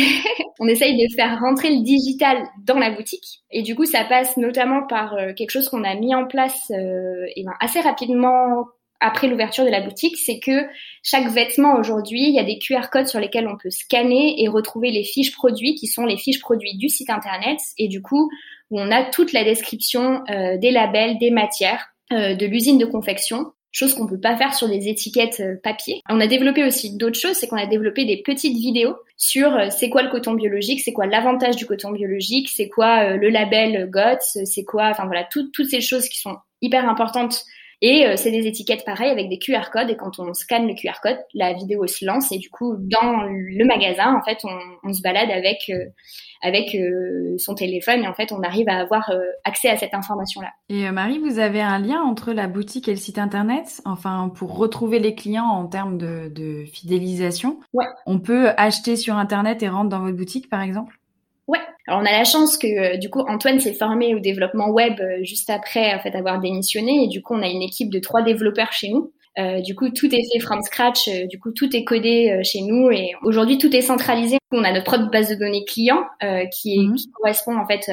on essaye de faire rentrer le digital dans la boutique. Et du coup, ça passe notamment par euh, quelque chose qu'on a mis en place euh, et ben, assez rapidement après l'ouverture de la boutique, c'est que chaque vêtement aujourd'hui, il y a des QR codes sur lesquels on peut scanner et retrouver les fiches produits qui sont les fiches produits du site internet. Et du coup, on a toute la description euh, des labels, des matières, euh, de l'usine de confection chose qu'on peut pas faire sur des étiquettes euh, papier. On a développé aussi d'autres choses, c'est qu'on a développé des petites vidéos sur euh, c'est quoi le coton biologique, c'est quoi l'avantage du coton biologique, c'est quoi euh, le label GOTS, c'est quoi, enfin voilà, toutes ces choses qui sont hyper importantes et c'est des étiquettes pareilles avec des QR codes. Et quand on scanne le QR code, la vidéo se lance. Et du coup, dans le magasin, en fait, on, on se balade avec avec euh, son téléphone et en fait on arrive à avoir euh, accès à cette information là. Et euh, Marie, vous avez un lien entre la boutique et le site internet, enfin pour retrouver les clients en termes de, de fidélisation? Ouais. On peut acheter sur internet et rentrer dans votre boutique par exemple? Ouais. Alors on a la chance que du coup Antoine s'est formé au développement web juste après en fait avoir démissionné et du coup on a une équipe de trois développeurs chez nous euh, du coup, tout est fait from scratch. Euh, du coup, tout est codé euh, chez nous et aujourd'hui, tout est centralisé. On a notre propre base de données client qui, est, mhm. qui, correspond en fait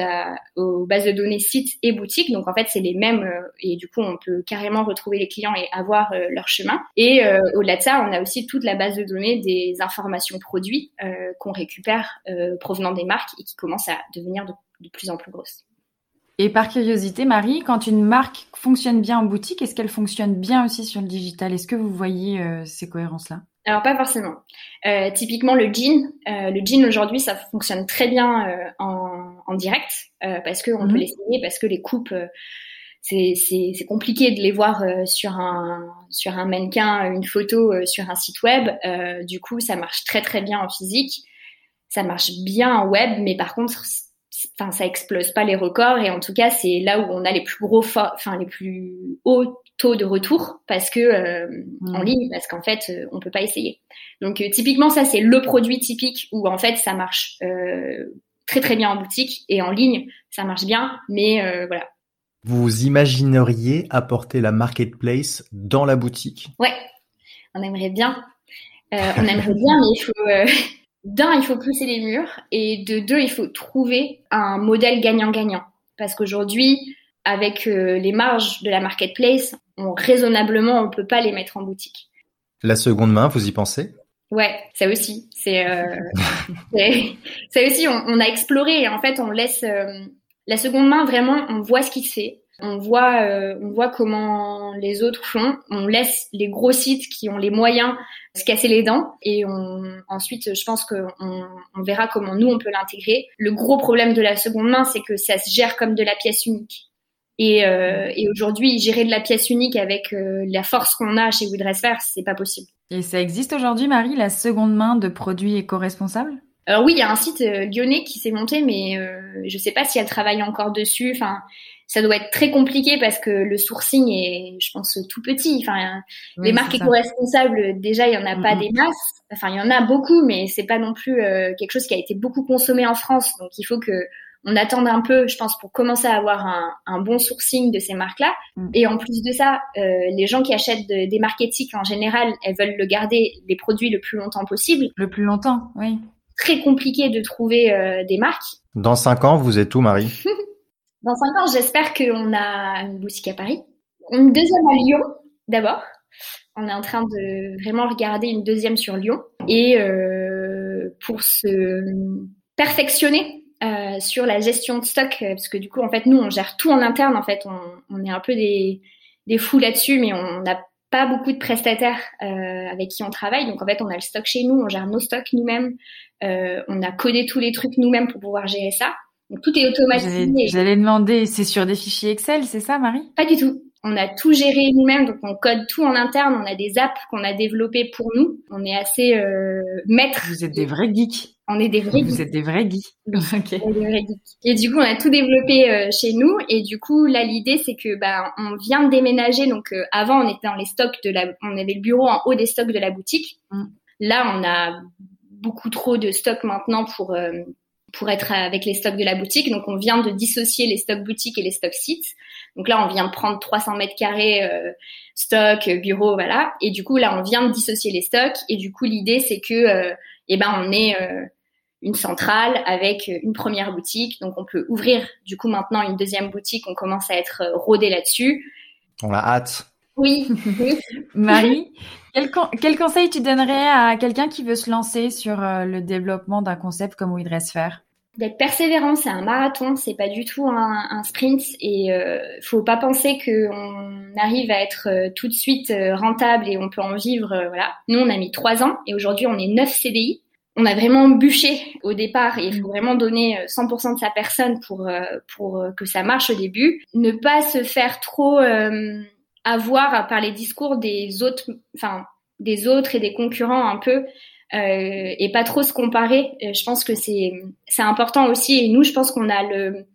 aux bases de données sites et boutiques. Donc en fait, c'est les mêmes et du coup, on peut carrément retrouver les clients et avoir leur chemin. Et au-delà de ça, on a aussi toute la base de données des informations produits qu'on récupère provenant des marques et qui commencent à devenir de plus en plus grosses. Et par curiosité, Marie, quand une marque fonctionne bien en boutique, est-ce qu'elle fonctionne bien aussi sur le digital? Est-ce que vous voyez euh, ces cohérences-là? Alors pas forcément. Euh, typiquement le jean, euh, le jean aujourd'hui ça fonctionne très bien euh, en, en, direct euh, parce que on peut mhm. l'essayer, parce que les coupes c'est compliqué de les voir sur un sur un mannequin, une photo sur un site web. du coup ça marche très très bien en physique, ça marche bien en web, mais par contre enfin ça explose pas les records et en tout cas c'est là où on a les plus gros enfin les plus hauts taux de retour parce que euh, en ligne parce qu'en fait euh, on peut pas essayer. Donc euh, typiquement ça c'est le produit typique où en fait ça marche très très bien en boutique et en ligne ça marche bien mais voilà. Vous imagineriez apporter la marketplace dans la boutique? Ouais. On aimerait bien. On aimerait bien mais il faut d'un, il faut pousser les murs et de deux, il faut trouver un modèle gagnant-gagnant. Parce qu'aujourd'hui, avec euh, les marges de la marketplace, on, raisonnablement, on peut pas les mettre en boutique. La seconde main, vous y pensez? Ouais, ça aussi. C'est, euh, ça aussi, on, a exploré. En fait, on laisse euh, la seconde main vraiment. On voit ce qui se fait. On voit, euh, on voit comment les autres font. On laisse les gros sites qui ont les moyens se casser les dents et on, ensuite, je pense qu'on on verra comment nous on peut l'intégrer. Le gros problème de la seconde main, c'est que ça se gère comme de la pièce unique. Et, euh, et aujourd'hui, gérer de la pièce unique avec euh, la force qu'on a chez Woodressfer, c'est pas possible. Et ça existe aujourd'hui, Marie, la seconde main de produits éco-responsables? Alors oui, il y a un site lyonnais qui s'est monté, mais je sais pas si elle travaille encore dessus. Enfin, ça doit être très compliqué parce que le sourcing est, je pense, tout petit. Enfin, les marques éco-responsables, déjà, il y en a pas des masses. Enfin, il y en a beaucoup, mais c'est pas non plus euh, quelque chose qui a été beaucoup consommé en France. Donc, il faut que on attende un peu, je pense, pour commencer à avoir un, un bon sourcing de ces marques-là. Mm. Et en plus de ça, euh, les gens qui achètent des marques éthiques, en général, elles veulent le garder les produits le plus longtemps possible. Le plus longtemps, oui. Très compliqué de trouver euh, des marques. Dans cinq ans, vous êtes où, Marie? Dans cinq ans, j'espère qu'on a une boutique à Paris, une deuxième à Lyon d'abord. On est en train de vraiment regarder une deuxième sur Lyon. Et euh, pour se perfectionner euh, sur la gestion de stock, parce que du coup, en fait, nous, on gère tout en interne. En fait, on, on est un peu des, des fous là-dessus, mais on n'a pas beaucoup de prestataires euh, avec qui on travaille. Donc, en fait, on a le stock chez nous, on gère nos stocks nous-mêmes. Euh, on a codé tous les trucs nous-mêmes pour pouvoir gérer ça. Donc, tout est automatisé. J'allais demander, c'est sur des fichiers Excel, c'est ça, Marie? Pas du tout. On a tout géré nous-mêmes, donc on code tout en interne. On a des apps qu'on a développées pour nous. On est assez euh, maîtres. Vous êtes des vrais geeks. On est des vrais. Vous êtes des vrais geeks. Okay. On est des vrais geeks. Et du coup, on a tout développé euh, chez nous. Et du coup, là, l'idée, c'est que bah, on vient de déménager. Donc, euh, avant, on était dans les stocks de la, on avait le bureau en haut des stocks de la boutique. Mm. Là, on a beaucoup trop de stocks maintenant pour euh, pour être avec les stocks de la boutique. Donc, on vient de dissocier les stocks boutiques et les stocks sites. Donc là, on vient de prendre 300 mètres carrés euh, stock, bureau, voilà. Et du coup, là, on vient de dissocier les stocks. Et du coup, l'idée, c'est que, euh, eh ben, on est euh, une centrale avec une première boutique. Donc, on peut ouvrir, du coup, maintenant une deuxième boutique. On commence à être rodé là-dessus. On a hâte. Oui. Marie, quel, con quel, conseil tu donnerais à quelqu'un qui veut se lancer sur le développement d'un concept comme WeDressFair d'être persévérant, c'est un marathon, c'est pas du tout un, un sprint et euh, faut pas penser qu'on arrive à être euh, tout de suite euh, rentable et on peut en vivre. Euh, voilà, nous on a mis trois ans et aujourd'hui on est neuf CDI. On a vraiment bûché au départ et il faut vraiment donner 100% de sa personne pour pour que ça marche au début. Ne pas se faire trop avoir par les discours des autres, enfin des autres et des concurrents un peu euh, et pas trop se comparer. Euh, je pense que c'est c'est important aussi. Et nous, je pense qu'on a le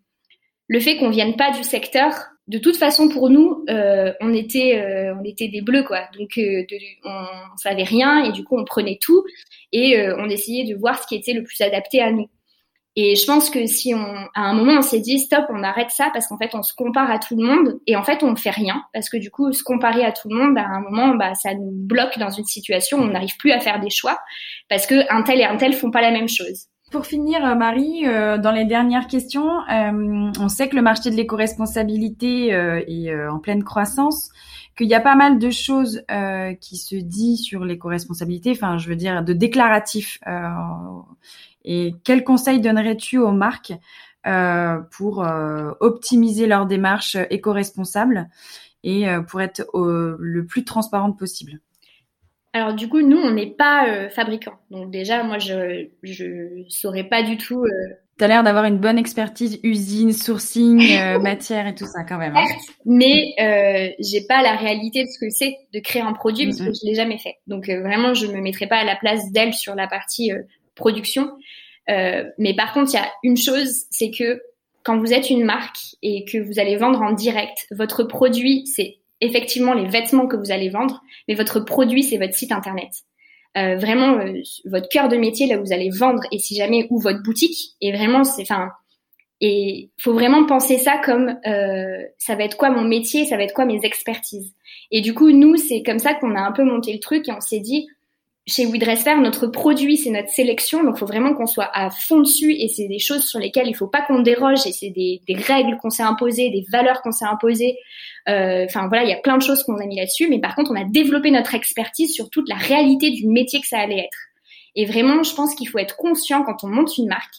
le fait qu'on vienne pas du secteur. De toute façon, pour nous, euh, on était euh, on était des bleus quoi. Donc euh, de, on, savait rien et du coup on prenait tout et euh, on essayait de voir ce qui était le plus adapté à nous. Et je pense que si on, à un moment, on s'est dit stop, on arrête ça parce qu'en fait, on se compare à tout le monde et en fait, on ne fait rien parce que du coup, se comparer à tout le monde, à un moment, bah, ça nous bloque dans une situation où on n'arrive plus à faire des choix parce que un tel et un tel font pas la même chose. Pour finir, euh, Marie, euh, dans les dernières questions, euh, on sait que le marché de l'éco-responsabilité euh, est euh, en pleine croissance, qu'il y a pas mal de choses qui se disent sur l'éco-responsabilité, enfin, je veux dire, de déclaratifs et quel conseil donnerais-tu aux marques euh, pour euh, optimiser leur démarche éco-responsable et euh, pour être le plus transparente possible? Alors du coup, nous, on n'est pas euh, fabricant. Donc déjà, moi, je je saurais pas du tout. Euh... Tu as l'air d'avoir une bonne expertise usine, sourcing, euh, matière et tout ça quand même. Hein. Mais euh, j'ai pas la réalité de ce que c'est de créer un produit parce que je l'ai jamais fait. Donc vraiment, je me mettrai pas à la place d'elle sur la partie production. Euh, mais par contre, il y a une chose, c'est que quand vous êtes une marque et que vous allez vendre en direct, votre produit, c'est effectivement les vêtements que vous allez vendre, mais votre produit, c'est votre site internet. Euh, vraiment, euh, votre cœur de métier, là où vous allez vendre, et si jamais, ou votre boutique, et vraiment, c'est, enfin, et faut vraiment penser ça comme, euh, ça va être quoi mon métier, ça va être quoi mes expertises. Et du coup, nous, c'est comme ça qu'on a un peu monté le truc et on s'est dit, chez WeDressFair, notre produit, c'est notre sélection, donc faut vraiment qu'on soit à fond dessus et c'est des choses sur lesquelles il faut pas qu'on déroge et c'est des, des, règles qu'on s'est imposées, des valeurs qu'on s'est imposées. Euh, enfin voilà, il y a plein de choses qu'on a mis là-dessus, mais par contre, on a développé notre expertise sur toute la réalité du métier que ça allait être. Et vraiment, je pense qu'il faut être conscient quand on monte une marque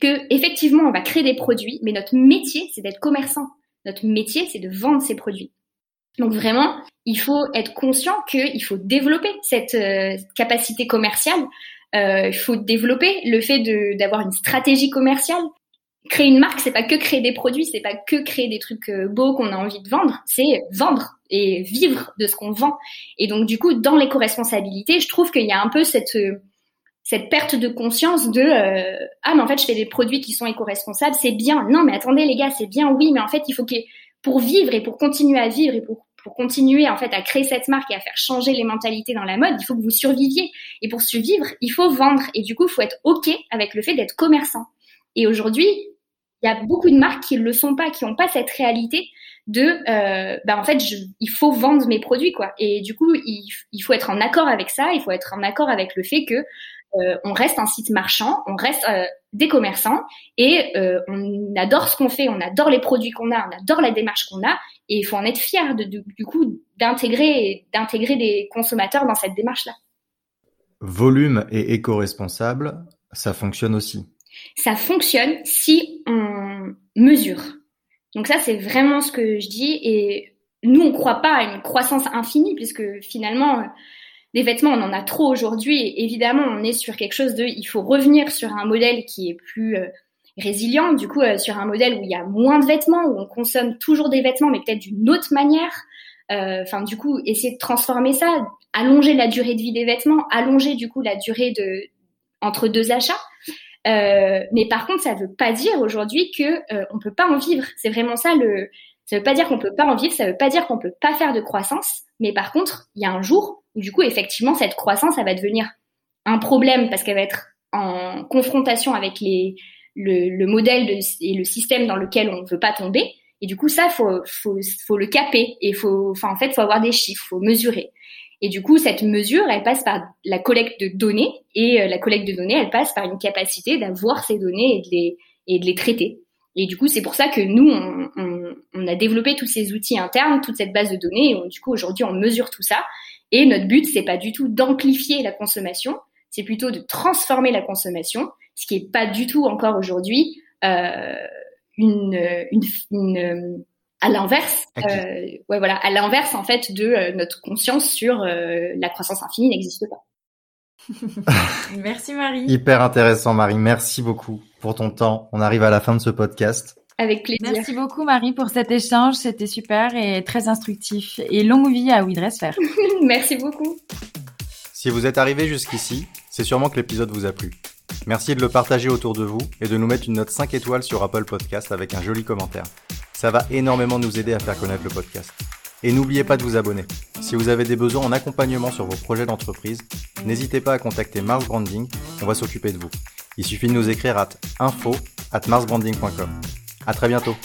que effectivement, on va créer des produits, mais notre métier, c'est d'être commerçant. Notre métier, c'est de vendre ces produits. Donc vraiment, il faut être conscient qu'il faut développer cette euh, capacité commerciale. Euh, il faut développer le fait d'avoir une stratégie commerciale. Créer une marque, c'est pas que créer des produits, c'est pas que créer des trucs euh, beaux qu'on a envie de vendre, c'est vendre et vivre de ce qu'on vend. Et donc du coup, dans l'éco-responsabilité, je trouve qu'il y a un peu cette euh, cette perte de conscience de euh, ah mais en fait je fais des produits qui sont éco-responsables, c'est bien. Non mais attendez les gars, c'est bien oui, mais en fait il faut que pour vivre et pour continuer à vivre et pour pour continuer en fait à créer cette marque et à faire changer les mentalités dans la mode, il faut que vous surviviez. Et pour survivre, il faut vendre. Et du coup, il faut être OK avec le fait d'être commerçant. Et aujourd'hui, il y a beaucoup de marques qui ne le sont pas, qui n'ont pas cette réalité de, euh, bah en fait, je, il faut vendre mes produits quoi. Et du coup, il, il, faut être en accord avec ça. Il faut être en accord avec le fait que euh, on reste un site marchand, on reste euh, des commerçants et euh, on adore ce qu'on fait, on adore les produits qu'on a, on adore la démarche qu'on a et il faut en être fier de, du coup d'intégrer d'intégrer des consommateurs dans cette démarche-là. Volume et éco-responsable, ça fonctionne aussi. Ça fonctionne si on mesure. Donc ça, c'est vraiment ce que je dis. Et nous, on ne croit pas à une croissance infinie, puisque finalement, des vêtements, on en a trop aujourd'hui. Évidemment, on est sur quelque chose de, il faut revenir sur un modèle qui est plus euh, résilient, du coup, euh, sur un modèle où il y a moins de vêtements, où on consomme toujours des vêtements, mais peut-être d'une autre manière. Euh, enfin, du coup, essayer de transformer ça, allonger la durée de vie des vêtements, allonger du coup la durée de entre deux achats. Euh, mais par contre, ça veut pas dire aujourd'hui que euh, on peut pas en vivre. C'est vraiment ça le. Ça veut pas dire qu'on peut pas en vivre. Ça veut pas dire qu'on peut pas faire de croissance. Mais par contre, il y a un jour où du coup, effectivement, cette croissance, ça va devenir un problème parce qu'elle va être en confrontation avec le, le modèle et le système dans lequel on ne veut pas tomber. Et du coup, ça, faut, faut, le caper. Et faut, en fait, faut avoir des chiffres, faut mesurer. Et du coup, cette mesure, elle passe par la collecte de données. Et euh, la collecte de données, elle passe par une capacité d'avoir ces données et de les, et de les traiter. Et du coup, c'est pour ça que nous, on, on, on, a développé tous ces outils internes, toute cette base de données. Et du coup, aujourd'hui, on mesure tout ça. Et notre but, c'est pas du tout d'amplifier la consommation, c'est plutôt de transformer la consommation, ce qui est pas du tout encore aujourd'hui euh, une, une, une, à l'inverse, euh, ouais voilà, à l'inverse en fait de euh, notre conscience sur euh, la croissance infinie n'existe pas. Merci Marie. Hyper intéressant Marie, merci beaucoup pour ton temps. On arrive à la fin de ce podcast. Avec plaisir. Merci beaucoup Marie pour cet échange, c'était super et très instructif. Et longue vie à WeDressFair. merci beaucoup. Si vous êtes arrivé jusqu'ici, c'est sûrement que l'épisode vous a plu. Merci de le partager autour de vous et de nous mettre une note 5 étoiles sur Apple Podcast avec un joli commentaire. Ça va énormément nous aider à faire connaître le podcast. Et n'oubliez pas de vous abonner. Si vous avez des besoins en accompagnement sur vos projets d'entreprise, n'hésitez pas à contacter Mars Branding, on va s'occuper de vous. Il suffit de nous écrire à info at marsbranding.com. À très bientôt.